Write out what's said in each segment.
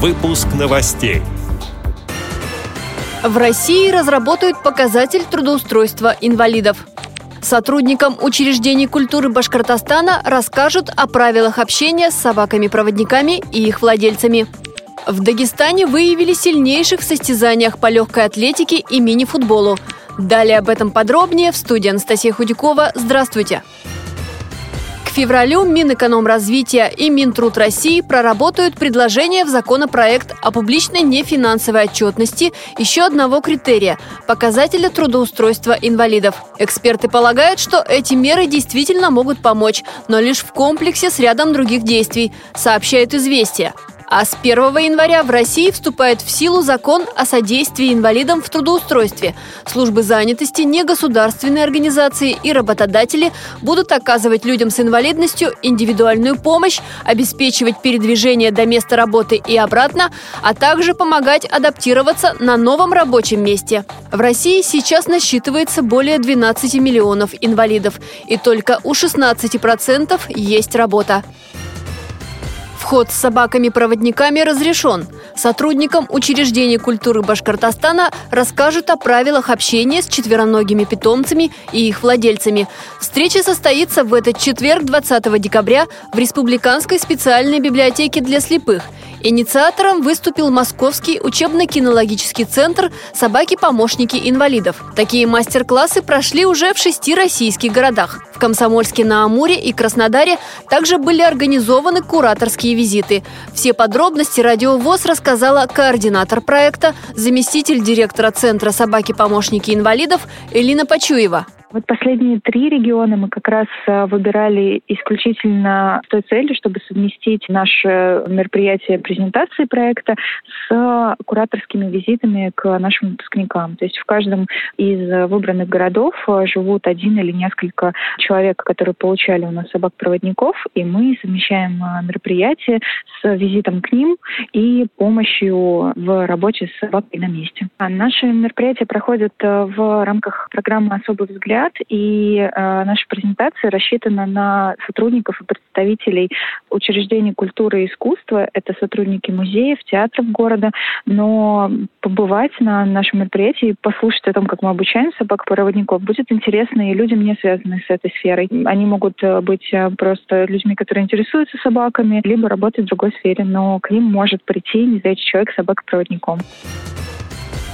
Выпуск новостей. В России разработают показатель трудоустройства инвалидов. Сотрудникам учреждений культуры Башкортостана расскажут о правилах общения с собаками-проводниками и их владельцами. В Дагестане выявили сильнейших в состязаниях по легкой атлетике и мини-футболу. Далее об этом подробнее в студии Анастасия Худякова. Здравствуйте! К февралю Минэкономразвития и Минтруд России проработают предложение в законопроект о публичной нефинансовой отчетности еще одного критерия – показателя трудоустройства инвалидов. Эксперты полагают, что эти меры действительно могут помочь, но лишь в комплексе с рядом других действий, сообщает «Известия». А с 1 января в России вступает в силу закон о содействии инвалидам в трудоустройстве. Службы занятости, негосударственные организации и работодатели будут оказывать людям с инвалидностью индивидуальную помощь, обеспечивать передвижение до места работы и обратно, а также помогать адаптироваться на новом рабочем месте. В России сейчас насчитывается более 12 миллионов инвалидов, и только у 16% есть работа. Вход с собаками-проводниками разрешен. Сотрудникам учреждений культуры Башкортостана расскажут о правилах общения с четвероногими питомцами и их владельцами. Встреча состоится в этот четверг, 20 декабря, в Республиканской специальной библиотеке для слепых – Инициатором выступил Московский учебно-кинологический центр «Собаки-помощники инвалидов». Такие мастер-классы прошли уже в шести российских городах. В Комсомольске-на-Амуре и Краснодаре также были организованы кураторские визиты. Все подробности «Радио ВОЗ» рассказала координатор проекта, заместитель директора Центра «Собаки-помощники инвалидов» Элина Почуева. Вот последние три региона мы как раз э, выбирали исключительно с той целью, чтобы совместить наше мероприятие презентации проекта с кураторскими визитами к нашим выпускникам. То есть в каждом из выбранных городов э, живут один или несколько человек, которые получали у нас собак-проводников, и мы совмещаем э, мероприятие с визитом к ним и помощью в работе с собакой на месте. А наши мероприятия проходят в рамках программы «Особый взгляд», взгляд, и э, наша презентация рассчитана на сотрудников и представителей учреждений культуры и искусства. Это сотрудники музеев, театров города. Но побывать на нашем мероприятии, послушать о том, как мы обучаем собак-проводников, будет интересно и людям, не связанным с этой сферой. Они могут э, быть э, просто людьми, которые интересуются собаками, либо работать в другой сфере, но к ним может прийти незрячий человек собак-проводником.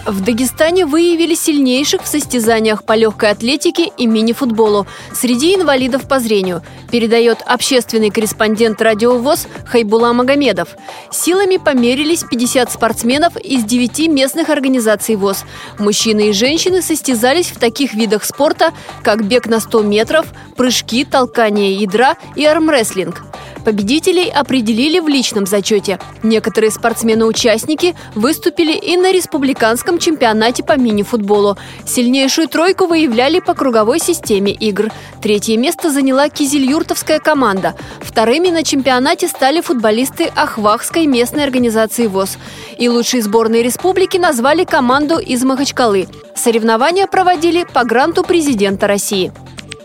В Дагестане выявили сильнейших в состязаниях по легкой атлетике и мини-футболу среди инвалидов по зрению, передает общественный корреспондент Радио ВОЗ Хайбула Магомедов. Силами померились 50 спортсменов из 9 местных организаций ВОЗ. Мужчины и женщины состязались в таких видах спорта, как бег на 100 метров, прыжки, толкание ядра и армрестлинг. Победителей определили в личном зачете. Некоторые спортсмены-участники выступили и на республиканском чемпионате по мини-футболу. Сильнейшую тройку выявляли по круговой системе игр. Третье место заняла кизельюртовская команда. Вторыми на чемпионате стали футболисты Ахвахской местной организации ВОЗ. И лучшей сборной республики назвали команду из Махачкалы. Соревнования проводили по гранту президента России.